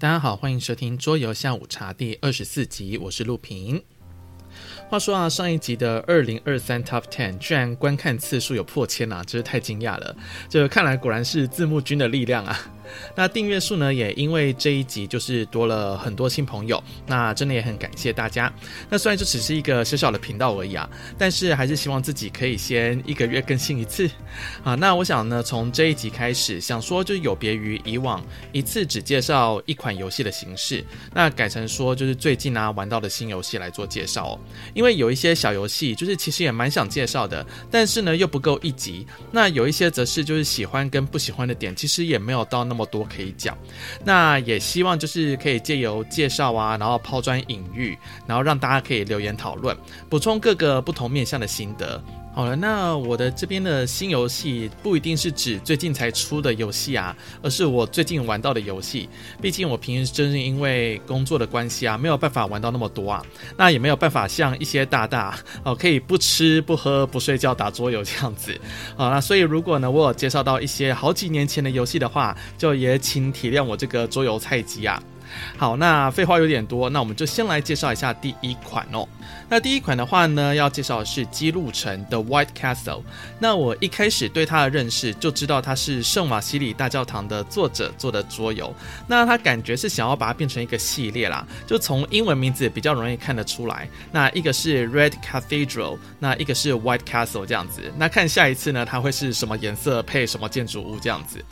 大家好，欢迎收听桌游下午茶第二十四集，我是陆平。话说啊，上一集的二零二三 Top Ten 居然观看次数有破千啊，真是太惊讶了。这看来果然是字幕君的力量啊。那订阅数呢，也因为这一集就是多了很多新朋友，那真的也很感谢大家。那虽然这只是一个小小的频道而已啊，但是还是希望自己可以先一个月更新一次 啊。那我想呢，从这一集开始，想说就有别于以往一次只介绍一款游戏的形式，那改成说就是最近啊玩到的新游戏来做介绍哦。因为有一些小游戏就是其实也蛮想介绍的，但是呢又不够一集。那有一些则是就是喜欢跟不喜欢的点，其实也没有到那么。多可以讲，那也希望就是可以借由介绍啊，然后抛砖引玉，然后让大家可以留言讨论，补充各个不同面向的心得。好了，那我的这边的新游戏不一定是指最近才出的游戏啊，而是我最近玩到的游戏。毕竟我平时真是因为工作的关系啊，没有办法玩到那么多啊，那也没有办法像一些大大哦，可以不吃不喝不睡觉打桌游这样子。好，那所以如果呢，我有介绍到一些好几年前的游戏的话，就也请体谅我这个桌游菜鸡啊。好，那废话有点多，那我们就先来介绍一下第一款哦。那第一款的话呢，要介绍的是《姬路城》的 White Castle。那我一开始对它的认识就知道它是圣瓦西里大教堂的作者做的桌游。那他感觉是想要把它变成一个系列啦，就从英文名字比较容易看得出来。那一个是 Red Cathedral，那一个是 White Castle 这样子。那看下一次呢，它会是什么颜色配什么建筑物这样子。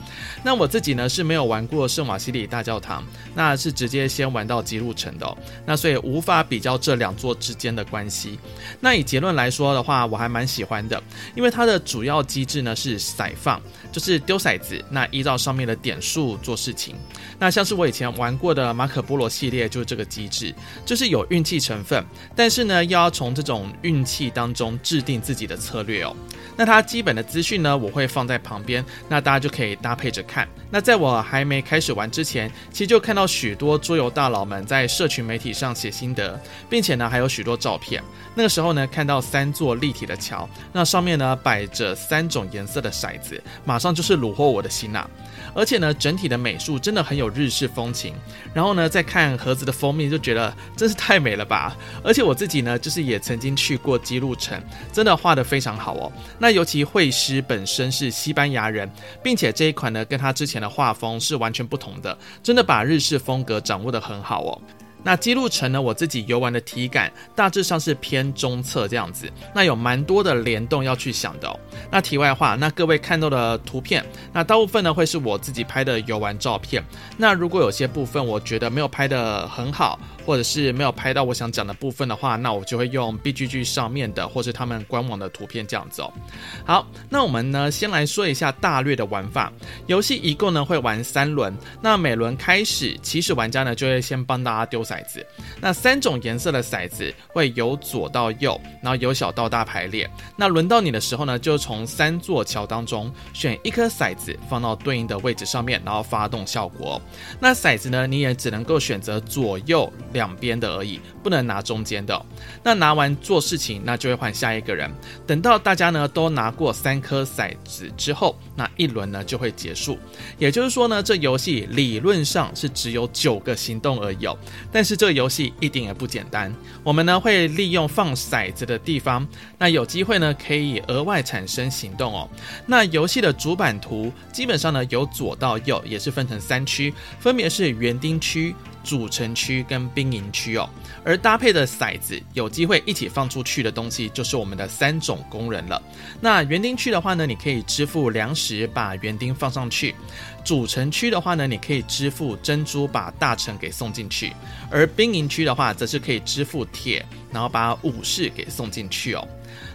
那我自己呢是没有玩过圣瓦西里大教堂，那是是直接先玩到极路城的哦。那所以无法比较这两座之间的关系，那以结论来说的话，我还蛮喜欢的，因为它的主要机制呢是骰放，就是丢骰子，那依照上面的点数做事情。那像是我以前玩过的马可波罗系列，就是这个机制，就是有运气成分，但是呢，又要从这种运气当中制定自己的策略哦。那它基本的资讯呢，我会放在旁边，那大家就可以搭配着看。那在我还没开始玩之前，其实就看到许多桌游大佬们在社群媒体上写心得，并且呢，还有许多照片。那个时候呢，看到三座立体的桥，那上面呢摆着三种颜色的骰子，马上就是虏获我的心呐、而且呢，整体的美术真的很有日式风情。然后呢，再看盒子的封面，就觉得真是太美了吧。而且我自己呢，就是也曾经去过姬路城，真的画的非常好哦。那尤其绘师本身是西班牙人，并且这一款呢，跟他之前的画风是完全不同的，真的把日式风格掌握的很好哦。那记录成呢，我自己游玩的体感大致上是偏中侧这样子，那有蛮多的联动要去想的哦。那题外话，那各位看到的图片，那大部分呢会是我自己拍的游玩照片。那如果有些部分我觉得没有拍的很好，或者是没有拍到我想讲的部分的话，那我就会用 BGG 上面的或是他们官网的图片这样子哦。好，那我们呢先来说一下大略的玩法。游戏一共呢会玩三轮，那每轮开始，起始玩家呢就会先帮大家丢骰子。那三种颜色的骰子会由左到右，然后由小到大排列。那轮到你的时候呢，就从三座桥当中选一颗骰子放到对应的位置上面，然后发动效果。那骰子呢，你也只能够选择左右。两边的而已，不能拿中间的。那拿完做事情，那就会换下一个人。等到大家呢都拿过三颗骰子之后，那一轮呢就会结束。也就是说呢，这游戏理论上是只有九个行动而已哦。但是这个游戏一点也不简单。我们呢会利用放骰子的地方，那有机会呢可以额外产生行动哦。那游戏的主板图基本上呢由左到右也是分成三区，分别是园丁区。主城区跟兵营区哦，而搭配的骰子有机会一起放出去的东西，就是我们的三种工人了。那园丁区的话呢，你可以支付粮食把园丁放上去；主城区的话呢，你可以支付珍珠把大臣给送进去；而兵营区的话，则是可以支付铁，然后把武士给送进去哦。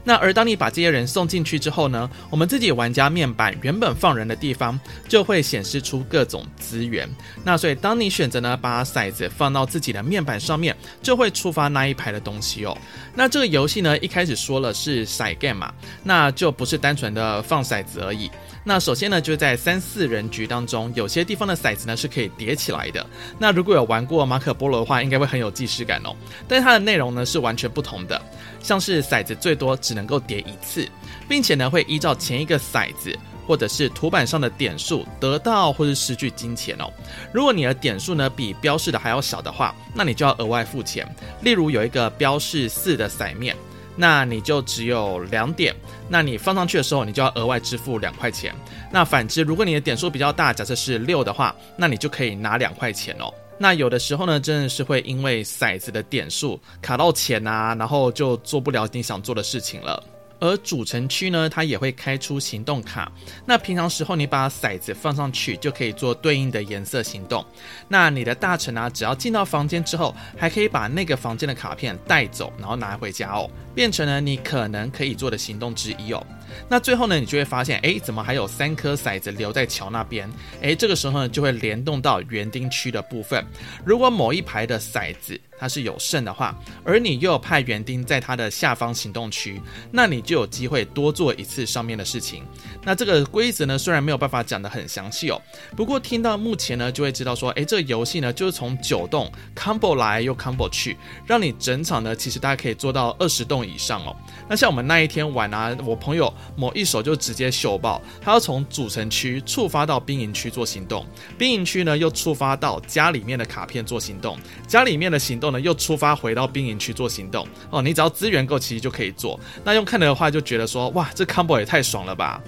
那而当你把这些人送进去之后呢，我们自己玩家面板原本放人的地方就会显示出各种资源。那所以当你选择呢把骰子放到自己的面板上面，就会触发那一排的东西哦。那这个游戏呢一开始说了是骰 game 嘛，那就不是单纯的放骰子而已。那首先呢就在三四人局当中，有些地方的骰子呢是可以叠起来的。那如果有玩过马可波罗的话，应该会很有既视感哦。但它的内容呢是完全不同的。像是骰子最多只能够叠一次，并且呢会依照前一个骰子或者是图板上的点数得到或是失去金钱哦。如果你的点数呢比标示的还要小的话，那你就要额外付钱。例如有一个标示四的骰面，那你就只有两点，那你放上去的时候，你就要额外支付两块钱。那反之，如果你的点数比较大，假设是六的话，那你就可以拿两块钱哦。那有的时候呢，真的是会因为骰子的点数卡到钱啊，然后就做不了你想做的事情了。而主城区呢，它也会开出行动卡。那平常时候你把骰子放上去，就可以做对应的颜色行动。那你的大臣啊，只要进到房间之后，还可以把那个房间的卡片带走，然后拿回家哦，变成了你可能可以做的行动之一哦。那最后呢，你就会发现，哎，怎么还有三颗骰子留在桥那边？哎，这个时候呢，就会联动到园丁区的部分。如果某一排的骰子它是有剩的话，而你又有派园丁在它的下方行动区，那你就有机会多做一次上面的事情。那这个规则呢，虽然没有办法讲得很详细哦，不过听到目前呢，就会知道说，哎，这个游戏呢，就是从九栋 combo 来又 combo 去，让你整场呢，其实大家可以做到二十栋以上哦。那像我们那一天玩啊，我朋友。某一手就直接秀爆，他要从主城区触发到兵营区做行动，兵营区呢又触发到家里面的卡片做行动，家里面的行动呢又触发回到兵营区做行动。哦，你只要资源够，其实就可以做。那用看的话就觉得说，哇，这 combo 也太爽了吧！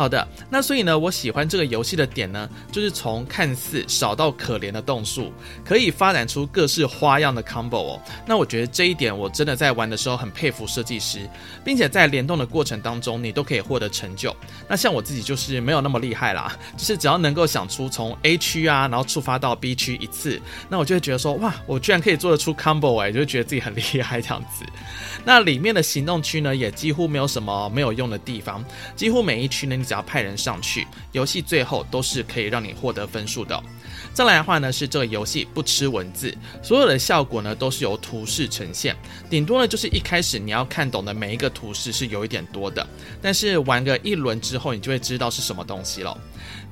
好的，那所以呢，我喜欢这个游戏的点呢，就是从看似少到可怜的栋数，可以发展出各式花样的 combo 哦。那我觉得这一点我真的在玩的时候很佩服设计师，并且在联动的过程当中，你都可以获得成就。那像我自己就是没有那么厉害啦，就是只要能够想出从 A 区啊，然后触发到 B 区一次，那我就会觉得说，哇，我居然可以做得出 combo 哎，就会觉得自己很厉害这样子。那里面的行动区呢，也几乎没有什么没有用的地方，几乎每一区呢，你只要派人上去，游戏最后都是可以让你获得分数的。再来的话呢，是这个游戏不吃文字，所有的效果呢都是由图示呈现，顶多呢就是一开始你要看懂的每一个图示是有一点多的，但是玩个一轮之后，你就会知道是什么东西了。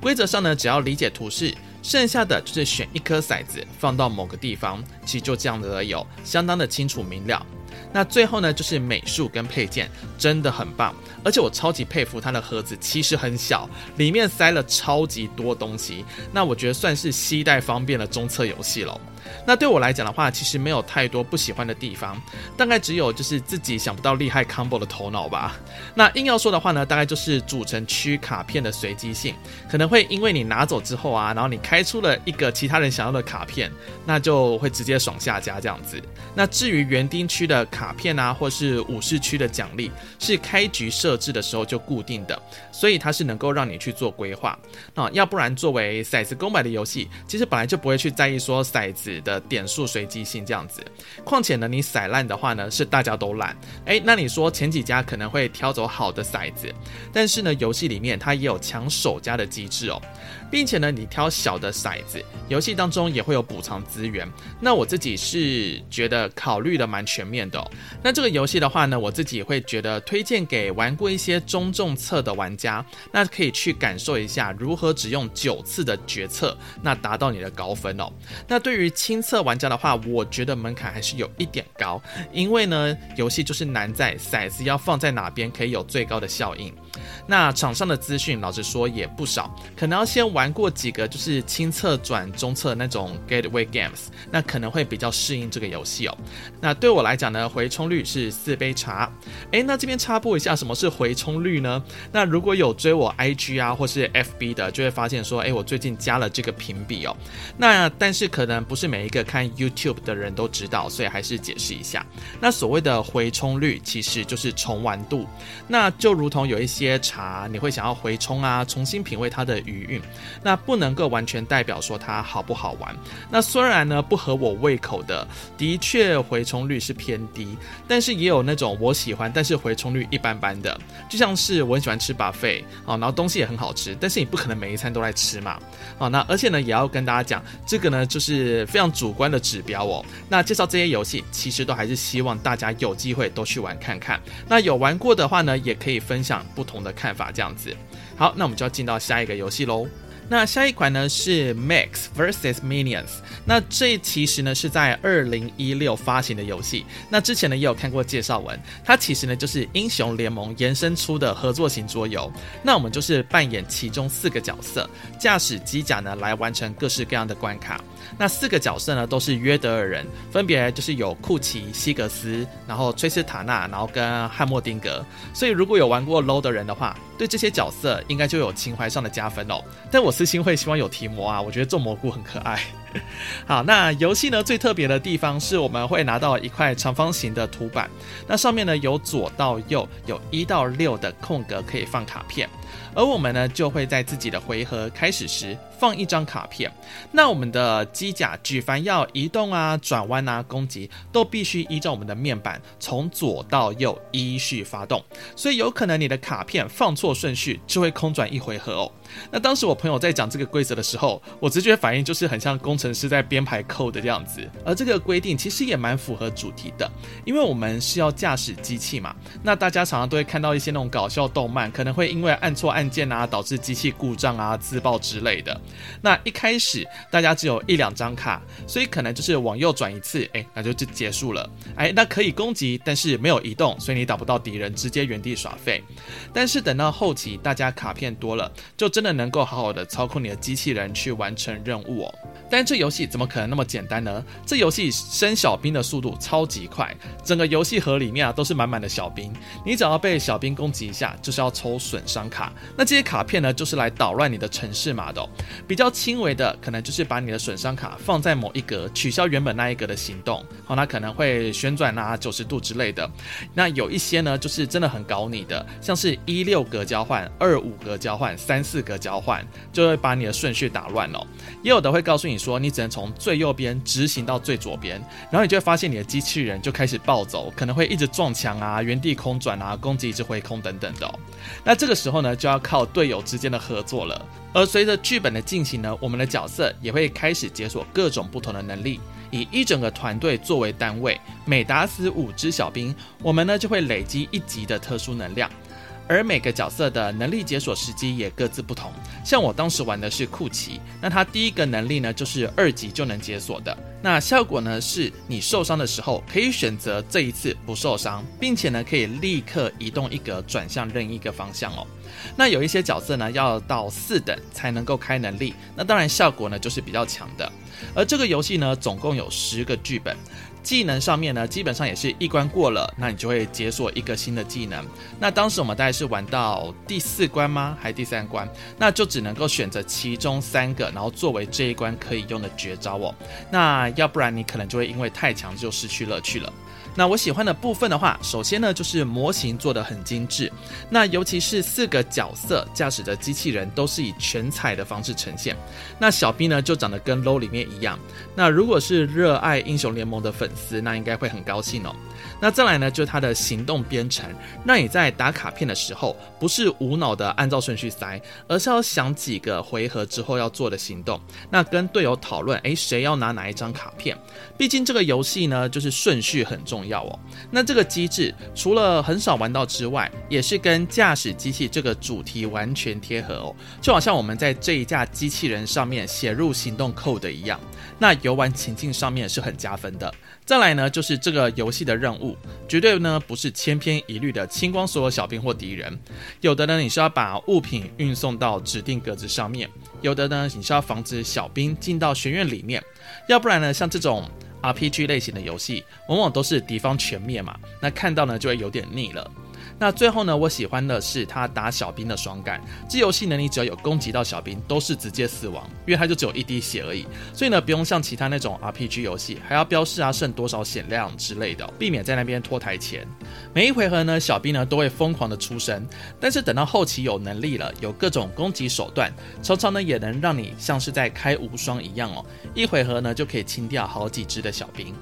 规则上呢，只要理解图示，剩下的就是选一颗骰子放到某个地方，其实就这样的有相当的清楚明了。那最后呢，就是美术跟配件真的很棒，而且我超级佩服它的盒子，其实很小，里面塞了超级多东西。那我觉得算是携带方便的中测游戏喽。那对我来讲的话，其实没有太多不喜欢的地方，大概只有就是自己想不到厉害 combo 的头脑吧。那硬要说的话呢，大概就是主城区卡片的随机性，可能会因为你拿走之后啊，然后你开出了一个其他人想要的卡片，那就会直接爽下家这样子。那至于园丁区的卡片啊，或是武士区的奖励，是开局设置的时候就固定的，所以它是能够让你去做规划。那要不然作为骰子公版的游戏，其实本来就不会去在意说骰子。的点数随机性这样子，况且呢，你骰烂的话呢，是大家都烂。诶，那你说前几家可能会挑走好的骰子，但是呢，游戏里面它也有抢首家的机制哦。并且呢，你挑小的骰子，游戏当中也会有补偿资源。那我自己是觉得考虑的蛮全面的哦。那这个游戏的话呢，我自己会觉得推荐给玩过一些中重测的玩家，那可以去感受一下如何只用九次的决策，那达到你的高分哦。那对于轻测玩家的话，我觉得门槛还是有一点高，因为呢，游戏就是难在骰子要放在哪边可以有最高的效应。那场上的资讯，老实说也不少，可能要先玩过几个就是轻测转中测那种 gateway games，那可能会比较适应这个游戏哦。那对我来讲呢，回冲率是四杯茶。诶，那这边插播一下，什么是回冲率呢？那如果有追我 IG 啊或是 FB 的，就会发现说，诶，我最近加了这个评比哦。那但是可能不是每一个看 YouTube 的人都知道，所以还是解释一下。那所谓的回冲率，其实就是重玩度。那就如同有一些。些茶你会想要回冲啊，重新品味它的余韵，那不能够完全代表说它好不好玩。那虽然呢不合我胃口的，的确回冲率是偏低，但是也有那种我喜欢，但是回冲率一般般的。就像是我很喜欢吃 buffet 啊，然后东西也很好吃，但是你不可能每一餐都来吃嘛。啊，那而且呢也要跟大家讲，这个呢就是非常主观的指标哦。那介绍这些游戏，其实都还是希望大家有机会都去玩看看。那有玩过的话呢，也可以分享不同的看法，这样子。好，那我们就要进到下一个游戏喽。那下一款呢是 Mechs vs Minions，那这其实呢是在二零一六发行的游戏。那之前呢也有看过介绍文，它其实呢就是英雄联盟延伸出的合作型桌游。那我们就是扮演其中四个角色，驾驶机甲呢来完成各式各样的关卡。那四个角色呢都是约德尔人，分别就是有库奇、西格斯，然后崔斯塔纳，然后跟汉默丁格。所以如果有玩过 LOL 的人的话，对这些角色应该就有情怀上的加分哦。但我私心会希望有提摩啊，我觉得种蘑菇很可爱。好，那游戏呢最特别的地方是我们会拿到一块长方形的图板，那上面呢由左到右有一到六的空格可以放卡片，而我们呢就会在自己的回合开始时放一张卡片。那我们的机甲举凡要移动啊、转弯啊、攻击，都必须依照我们的面板从左到右依序发动，所以有可能你的卡片放错顺序就会空转一回合哦。那当时我朋友在讲这个规则的时候，我直觉反应就是很像工程师在编排 code 的样子。而这个规定其实也蛮符合主题的，因为我们是要驾驶机器嘛。那大家常常都会看到一些那种搞笑动漫，可能会因为按错按键啊，导致机器故障啊、自爆之类的。那一开始大家只有一两张卡，所以可能就是往右转一次，哎，那就就结束了。哎，那可以攻击，但是没有移动，所以你打不到敌人，直接原地耍废。但是等到后期大家卡片多了，就真的能够好好的操控你的机器人去完成任务哦。但这游戏怎么可能那么简单呢？这游戏升小兵的速度超级快，整个游戏盒里面啊都是满满的小兵。你只要被小兵攻击一下，就是要抽损伤卡。那这些卡片呢，就是来捣乱你的城市码的。比较轻微的，可能就是把你的损伤卡放在某一格，取消原本那一格的行动。好，那可能会旋转啊九十度之类的。那有一些呢，就是真的很搞你的，像是一六格交换、二五格交换、三四格交换，就会把你的顺序打乱了。也有的会告诉你说，你只能从最右边直行到最左边，然后你就会发现你的机器人就开始暴走，可能会一直撞墙啊、原地空转啊、攻击一直回空等等的。那这个时候呢，就要靠队友之间的合作了。而随着剧本的进行呢，我们的角色也会开始解锁各种不同的能力，以一整个团队作为单位，每打死五只小兵，我们呢就会累积一级的特殊能量。而每个角色的能力解锁时机也各自不同，像我当时玩的是库奇，那他第一个能力呢就是二级就能解锁的，那效果呢是你受伤的时候可以选择这一次不受伤，并且呢可以立刻移动一格转向任意一个方向哦。那有一些角色呢要到四等才能够开能力，那当然效果呢就是比较强的。而这个游戏呢总共有十个剧本。技能上面呢，基本上也是一关过了，那你就会解锁一个新的技能。那当时我们大概是玩到第四关吗？还是第三关？那就只能够选择其中三个，然后作为这一关可以用的绝招哦。那要不然你可能就会因为太强就失去乐趣了。那我喜欢的部分的话，首先呢就是模型做的很精致，那尤其是四个角色驾驶的机器人都是以全彩的方式呈现。那小兵呢就长得跟 LOL 里面一样。那如果是热爱英雄联盟的粉丝，那应该会很高兴哦。那再来呢就是它的行动编程，那你在打卡片的时候，不是无脑的按照顺序塞，而是要想几个回合之后要做的行动。那跟队友讨论，诶，谁要拿哪一张卡片？毕竟这个游戏呢就是顺序很重重。要哦，那这个机制除了很少玩到之外，也是跟驾驶机器这个主题完全贴合哦，就好像我们在这一架机器人上面写入行动 code 一样，那游玩情境上面是很加分的。再来呢，就是这个游戏的任务，绝对呢不是千篇一律的清光所有小兵或敌人，有的呢你是要把物品运送到指定格子上面，有的呢你是要防止小兵进到学院里面，要不然呢像这种。RPG 类型的游戏往往都是敌方全灭嘛，那看到呢就会有点腻了。那最后呢，我喜欢的是他打小兵的爽感。这游戏呢，你只要有攻击到小兵，都是直接死亡，因为它就只有一滴血而已。所以呢，不用像其他那种 RPG 游戏还要标示啊剩多少血量之类的，避免在那边拖台前。每一回合呢，小兵呢都会疯狂的出生，但是等到后期有能力了，有各种攻击手段，常常呢也能让你像是在开无双一样哦，一回合呢就可以清掉好几只的小兵。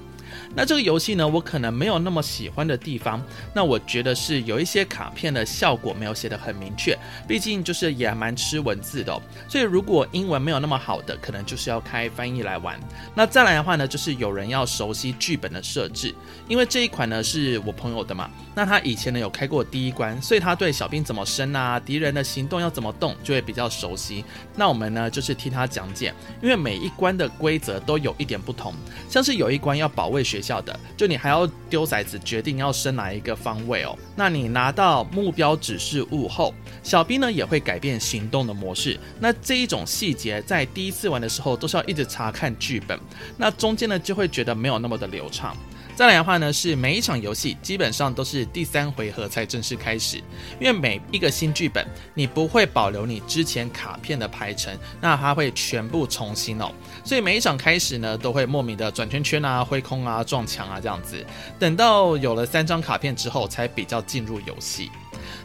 那这个游戏呢，我可能没有那么喜欢的地方，那我觉得是有一些卡片的效果没有写得很明确，毕竟就是也蛮吃文字的。所以如果英文没有那么好的，可能就是要开翻译来玩。那再来的话呢，就是有人要熟悉剧本的设置，因为这一款呢是我朋友的嘛，那他以前呢有开过第一关，所以他对小兵怎么升啊，敌人的行动要怎么动，就会比较熟悉。那我们呢就是替他讲解，因为每一关的规则都有一点不同，像是有一关要保卫学校的，就你还要丢骰子决定要升哪一个方位哦。那你拿到目标指示物后，小兵呢也会改变行动的模式。那这一种细节在第一次玩的时候都是要一直查看剧本，那中间呢就会觉得没有那么的流畅。再来的话呢，是每一场游戏基本上都是第三回合才正式开始，因为每一个新剧本你不会保留你之前卡片的排程，那它会全部重新哦，所以每一场开始呢都会莫名的转圈圈啊、挥空啊、撞墙啊这样子，等到有了三张卡片之后才比较进入游戏。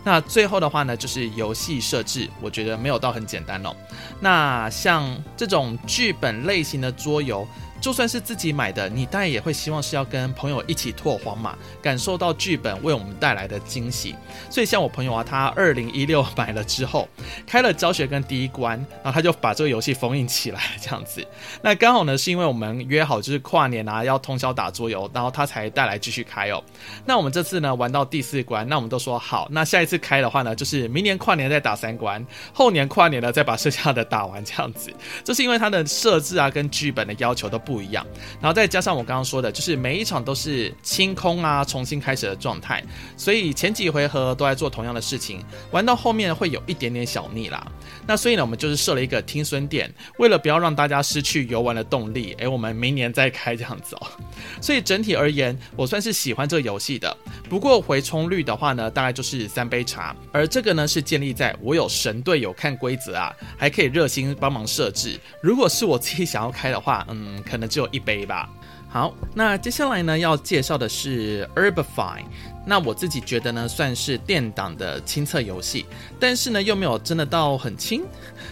那最后的话呢，就是游戏设置，我觉得没有到很简单哦。那像这种剧本类型的桌游。就算是自己买的，你当然也会希望是要跟朋友一起拓荒嘛，感受到剧本为我们带来的惊喜。所以像我朋友啊，他二零一六买了之后，开了教学跟第一关，然后他就把这个游戏封印起来这样子。那刚好呢，是因为我们约好就是跨年啊要通宵打桌游，然后他才带来继续开哦。那我们这次呢玩到第四关，那我们都说好，那下一次开的话呢，就是明年跨年再打三关，后年跨年呢再把剩下的打完这样子。这是因为它的设置啊跟剧本的要求都不。不一样，然后再加上我刚刚说的，就是每一场都是清空啊，重新开始的状态，所以前几回合都在做同样的事情，玩到后面会有一点点小腻啦。那所以呢，我们就是设了一个听孙点，为了不要让大家失去游玩的动力，诶，我们明年再开这样子哦。所以整体而言，我算是喜欢这个游戏的。不过回冲率的话呢，大概就是三杯茶，而这个呢是建立在我有神队友看规则啊，还可以热心帮忙设置。如果是我自己想要开的话，嗯，可能。只有一杯吧。好，那接下来呢，要介绍的是 Urbify。那我自己觉得呢，算是电档的亲测游戏，但是呢，又没有真的到很亲。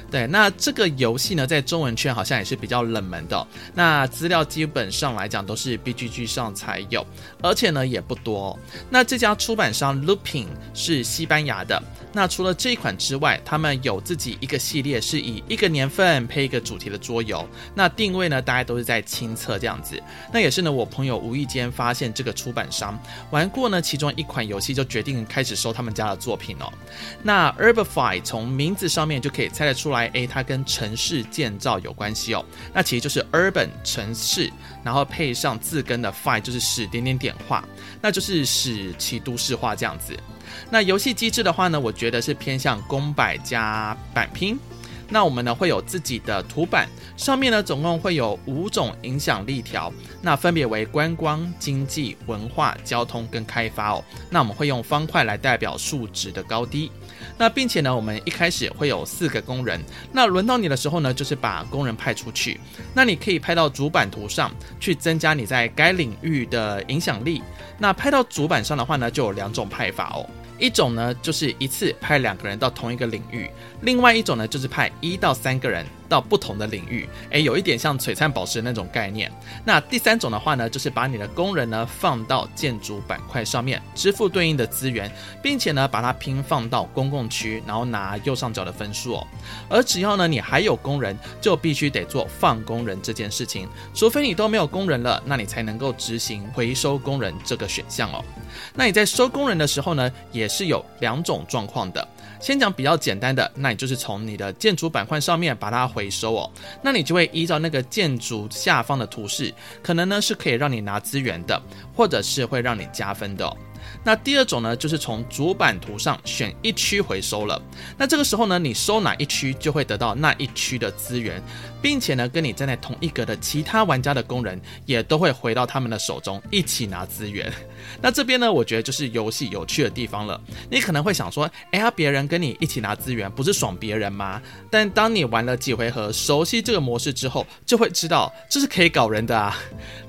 对，那这个游戏呢，在中文圈好像也是比较冷门的。那资料基本上来讲都是 BGG 上才有，而且呢也不多。那这家出版商 Looping 是西班牙的。那除了这一款之外，他们有自己一个系列，是以一个年份配一个主题的桌游。那定位呢，大概都是在亲测这样子。那也是呢，我朋友无意间发现这个出版商玩过呢其中一款游戏，就决定开始收他们家的作品哦。那 Urbify 从名字上面就可以猜得出来，诶，它跟城市建造有关系哦。那其实就是 urban 城市，然后配上字根的 fy 就是使点点点画，那就是使其都市化这样子。那游戏机制的话呢，我觉得是偏向公摆加板拼。那我们呢会有自己的图板，上面呢总共会有五种影响力条，那分别为观光、经济、文化、交通跟开发哦。那我们会用方块来代表数值的高低。那并且呢，我们一开始会有四个工人。那轮到你的时候呢，就是把工人派出去。那你可以派到主板图上去增加你在该领域的影响力。那派到主板上的话呢，就有两种派法哦。一种呢，就是一次派两个人到同一个领域；另外一种呢，就是派一到三个人。到不同的领域，诶，有一点像璀璨宝石那种概念。那第三种的话呢，就是把你的工人呢放到建筑板块上面，支付对应的资源，并且呢把它拼放到公共区，然后拿右上角的分数哦。而只要呢你还有工人，就必须得做放工人这件事情，除非你都没有工人了，那你才能够执行回收工人这个选项哦。那你在收工人的时候呢，也是有两种状况的。先讲比较简单的，那你就是从你的建筑板块上面把它回收哦，那你就会依照那个建筑下方的图示，可能呢是可以让你拿资源的，或者是会让你加分的。那第二种呢，就是从主板图上选一区回收了。那这个时候呢，你收哪一区就会得到那一区的资源，并且呢，跟你站在同一格的其他玩家的工人也都会回到他们的手中，一起拿资源。那这边呢，我觉得就是游戏有趣的地方了。你可能会想说，哎呀，别人跟你一起拿资源，不是爽别人吗？但当你玩了几回合，熟悉这个模式之后，就会知道这是可以搞人的啊。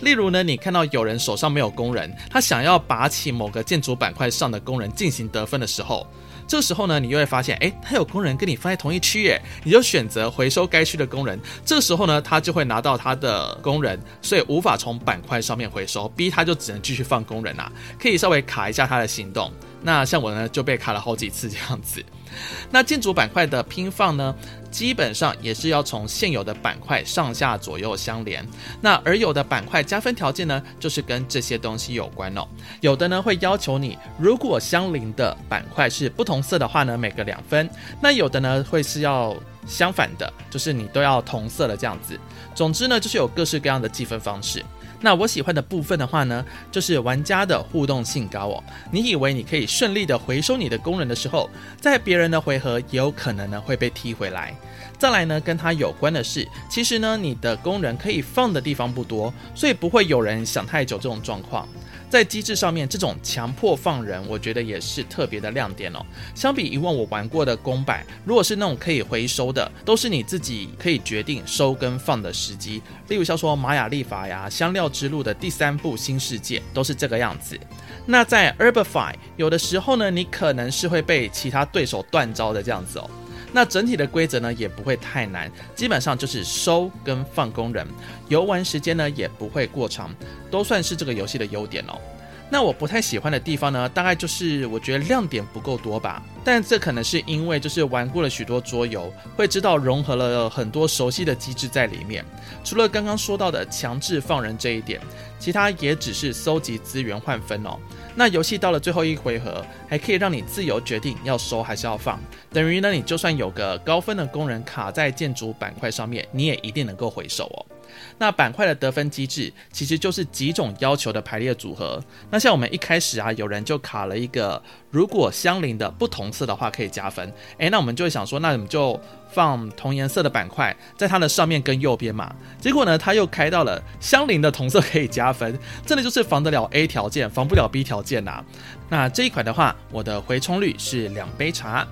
例如呢，你看到有人手上没有工人，他想要拔起某个。个建筑板块上的工人进行得分的时候，这时候呢，你又会发现，哎，他有工人跟你放在同一区，耶，你就选择回收该区的工人。这时候呢，他就会拿到他的工人，所以无法从板块上面回收，B 他就只能继续放工人啊，可以稍微卡一下他的行动。那像我呢，就被卡了好几次这样子。那建筑板块的拼放呢，基本上也是要从现有的板块上下左右相连。那而有的板块加分条件呢，就是跟这些东西有关哦。有的呢会要求你，如果相邻的板块是不同色的话呢，每个两分。那有的呢会是要相反的，就是你都要同色的这样子。总之呢，就是有各式各样的计分方式。那我喜欢的部分的话呢，就是玩家的互动性高哦。你以为你可以顺利的回收你的工人的时候，在别人的回合也有可能呢会被踢回来。再来呢，跟它有关的是，其实呢你的工人可以放的地方不多，所以不会有人想太久这种状况。在机制上面，这种强迫放人，我觉得也是特别的亮点哦。相比以往我玩过的公版，如果是那种可以回收的，都是你自己可以决定收跟放的时机。例如像说玛雅历法呀、香料之路的第三部新世界，都是这个样子。那在 Urbify，有的时候呢，你可能是会被其他对手断招的这样子哦。那整体的规则呢，也不会太难，基本上就是收跟放工人，游玩时间呢也不会过长，都算是这个游戏的优点哦。那我不太喜欢的地方呢，大概就是我觉得亮点不够多吧。但这可能是因为就是玩过了许多桌游，会知道融合了很多熟悉的机制在里面。除了刚刚说到的强制放人这一点，其他也只是搜集资源换分哦。那游戏到了最后一回合，还可以让你自由决定要收还是要放。等于呢，你就算有个高分的工人卡在建筑板块上面，你也一定能够回收哦。那板块的得分机制其实就是几种要求的排列组合。那像我们一开始啊，有人就卡了一个，如果相邻的不同色的话可以加分。诶，那我们就会想说，那我们就放同颜色的板块在它的上面跟右边嘛。结果呢，他又开到了相邻的同色可以加分，真的就是防得了 A 条件，防不了 B 条件呐、那这一款的话，我的回冲率是两杯茶。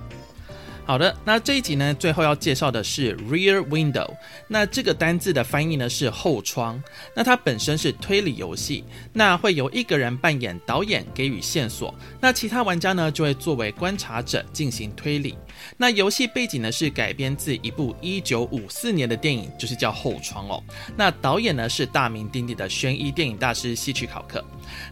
好的，那这一集呢，最后要介绍的是 Rear Window。那这个单字的翻译呢是后窗。那它本身是推理游戏，那会由一个人扮演导演给予线索，那其他玩家呢就会作为观察者进行推理。那游戏背景呢是改编自一部一九五四年的电影，就是叫《后窗》哦。那导演呢是大名鼎鼎的悬疑电影大师希区考克。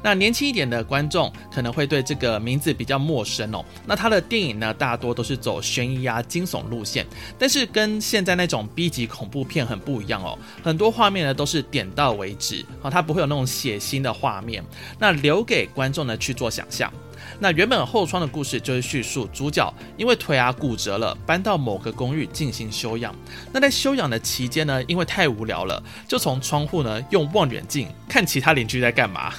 那年轻一点的观众可能会对这个名字比较陌生哦。那他的电影呢大多都是走悬疑啊惊悚路线，但是跟现在那种 B 级恐怖片很不一样哦。很多画面呢都是点到为止啊，它不会有那种血腥的画面，那留给观众呢去做想象。那原本后窗的故事就是叙述主角因为腿啊骨折了，搬到某个公寓进行休养。那在休养的期间呢，因为太无聊了，就从窗户呢用望远镜看其他邻居在干嘛。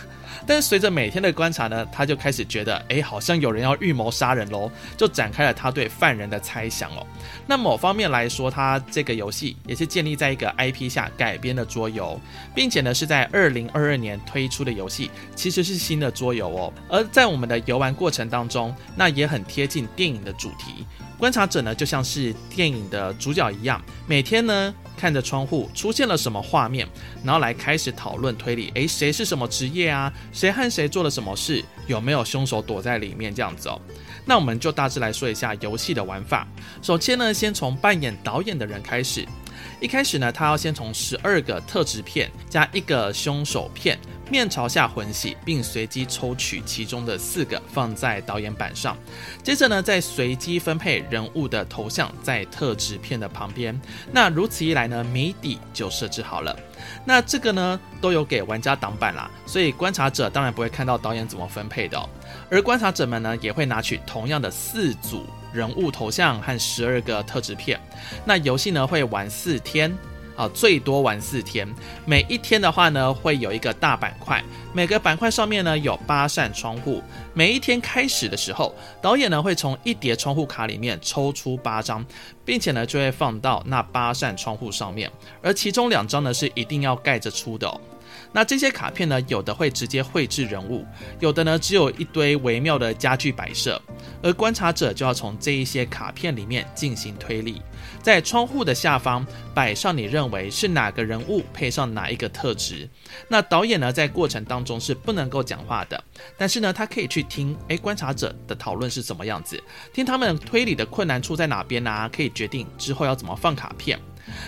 但是随着每天的观察呢，他就开始觉得，哎，好像有人要预谋杀人喽，就展开了他对犯人的猜想哦。那某方面来说，他这个游戏也是建立在一个 IP 下改编的桌游，并且呢是在二零二二年推出的游戏，其实是新的桌游哦。而在我们的游玩过程当中，那也很贴近电影的主题。观察者呢，就像是电影的主角一样，每天呢看着窗户出现了什么画面，然后来开始讨论推理。诶，谁是什么职业啊？谁和谁做了什么事？有没有凶手躲在里面？这样子哦。那我们就大致来说一下游戏的玩法。首先呢，先从扮演导演的人开始。一开始呢，他要先从十二个特质片加一个凶手片。面朝下混洗，并随机抽取其中的四个放在导演板上，接着呢，再随机分配人物的头像在特质片的旁边。那如此一来呢，谜底就设置好了。那这个呢，都有给玩家挡板啦，所以观察者当然不会看到导演怎么分配的。而观察者们呢，也会拿取同样的四组人物头像和十二个特质片。那游戏呢，会玩四天。啊，最多玩四天。每一天的话呢，会有一个大板块，每个板块上面呢有八扇窗户。每一天开始的时候，导演呢会从一叠窗户卡里面抽出八张，并且呢就会放到那八扇窗户上面，而其中两张呢是一定要盖着出的哦。那这些卡片呢，有的会直接绘制人物，有的呢只有一堆微妙的家具摆设，而观察者就要从这一些卡片里面进行推理。在窗户的下方摆上你认为是哪个人物配上哪一个特质。那导演呢，在过程当中是不能够讲话的，但是呢，他可以去听，诶，观察者的讨论是怎么样子，听他们推理的困难处在哪边啊，可以决定之后要怎么放卡片。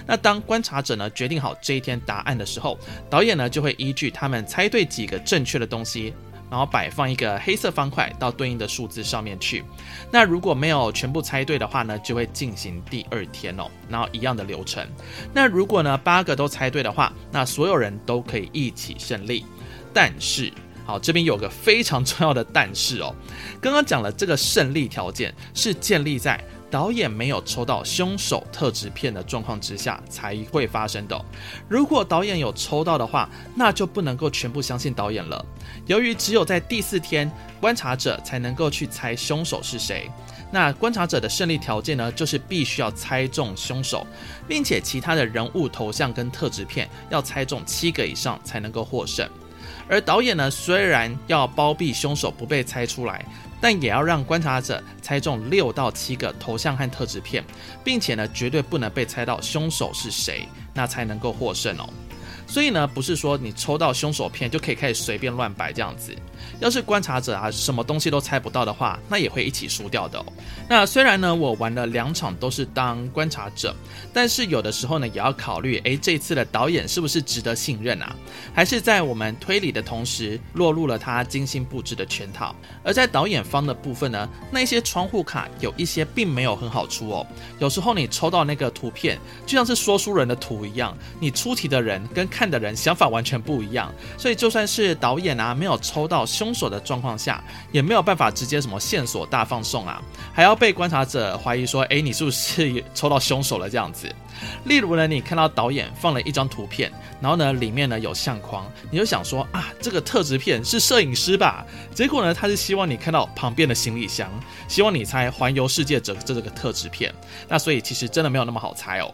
那当观察者呢决定好这一天答案的时候，导演呢就会依据他们猜对几个正确的东西。然后摆放一个黑色方块到对应的数字上面去。那如果没有全部猜对的话呢，就会进行第二天哦。然后一样的流程。那如果呢八个都猜对的话，那所有人都可以一起胜利。但是，好，这边有个非常重要的但是哦。刚刚讲了这个胜利条件是建立在。导演没有抽到凶手特质片的状况之下才会发生的。如果导演有抽到的话，那就不能够全部相信导演了。由于只有在第四天，观察者才能够去猜凶手是谁。那观察者的胜利条件呢，就是必须要猜中凶手，并且其他的人物头像跟特质片要猜中七个以上才能够获胜。而导演呢，虽然要包庇凶手不被猜出来。但也要让观察者猜中六到七个头像和特质片，并且呢，绝对不能被猜到凶手是谁，那才能够获胜哦。所以呢，不是说你抽到凶手片就可以开始随便乱摆这样子。要是观察者啊，什么东西都猜不到的话，那也会一起输掉的哦。那虽然呢，我玩了两场都是当观察者，但是有的时候呢，也要考虑，诶，这次的导演是不是值得信任啊？还是在我们推理的同时，落入了他精心布置的圈套？而在导演方的部分呢，那些窗户卡有一些并没有很好出哦。有时候你抽到那个图片，就像是说书人的图一样，你出题的人跟看的人想法完全不一样，所以就算是导演啊，没有抽到凶手的状况下，也没有办法直接什么线索大放送啊，还要被观察者怀疑说，诶，你是不是抽到凶手了这样子？例如呢，你看到导演放了一张图片，然后呢，里面呢有相框，你就想说啊，这个特质片是摄影师吧？结果呢，他是希望你看到旁边的行李箱，希望你猜环游世界者这个特质片。那所以其实真的没有那么好猜哦。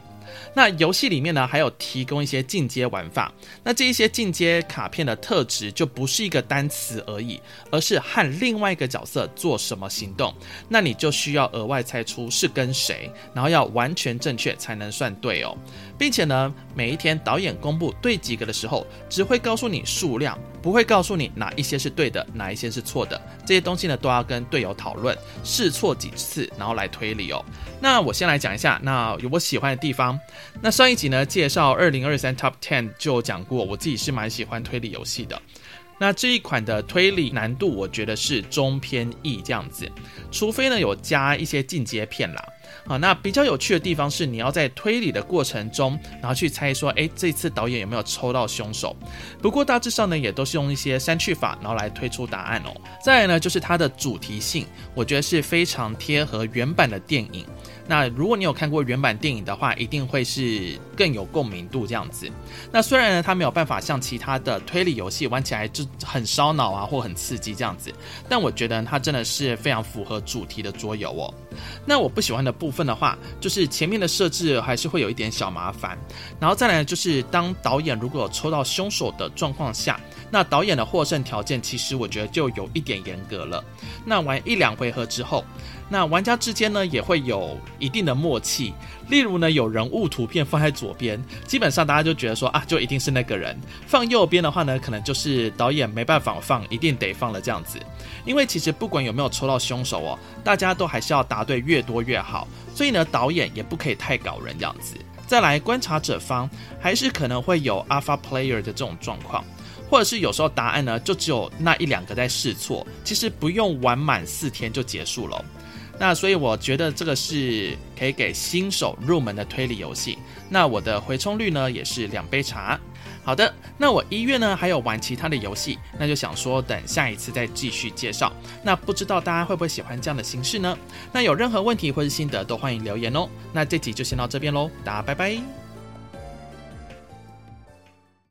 那游戏里面呢，还有提供一些进阶玩法。那这一些进阶卡片的特质就不是一个单词而已，而是和另外一个角色做什么行动。那你就需要额外猜出是跟谁，然后要完全正确才能算对哦。并且呢，每一天导演公布对几个的时候，只会告诉你数量，不会告诉你哪一些是对的，哪一些是错的。这些东西呢，都要跟队友讨论，试错几次，然后来推理哦。那我先来讲一下，那有我喜欢的地方。那上一集呢，介绍二零二三 Top Ten 就讲过，我自己是蛮喜欢推理游戏的。那这一款的推理难度，我觉得是中偏易这样子，除非呢有加一些进阶片啦。好，那比较有趣的地方是，你要在推理的过程中，然后去猜说，诶，这次导演有没有抽到凶手？不过大致上呢，也都是用一些删去法，然后来推出答案哦。再来呢，就是它的主题性，我觉得是非常贴合原版的电影。那如果你有看过原版电影的话，一定会是更有共鸣度这样子。那虽然呢，它没有办法像其他的推理游戏玩起来就很烧脑啊，或很刺激这样子，但我觉得它真的是非常符合主题的桌游哦。那我不喜欢的部分的话，就是前面的设置还是会有一点小麻烦。然后再来就是，当导演如果有抽到凶手的状况下，那导演的获胜条件其实我觉得就有一点严格了。那玩一两回合之后，那玩家之间呢也会有一定的默契，例如呢有人物图片放在左边，基本上大家就觉得说啊，就一定是那个人；放右边的话呢，可能就是导演没办法放，一定得放了这样子。因为其实不管有没有抽到凶手哦，大家都还是要答对越多越好，所以呢导演也不可以太搞人这样子。再来观察者方还是可能会有 Alpha Player 的这种状况。或者是有时候答案呢，就只有那一两个在试错，其实不用玩满四天就结束了。那所以我觉得这个是可以给新手入门的推理游戏。那我的回充率呢也是两杯茶。好的，那我一月呢还有玩其他的游戏，那就想说等下一次再继续介绍。那不知道大家会不会喜欢这样的形式呢？那有任何问题或是心得都欢迎留言哦。那这集就先到这边喽，大家拜拜。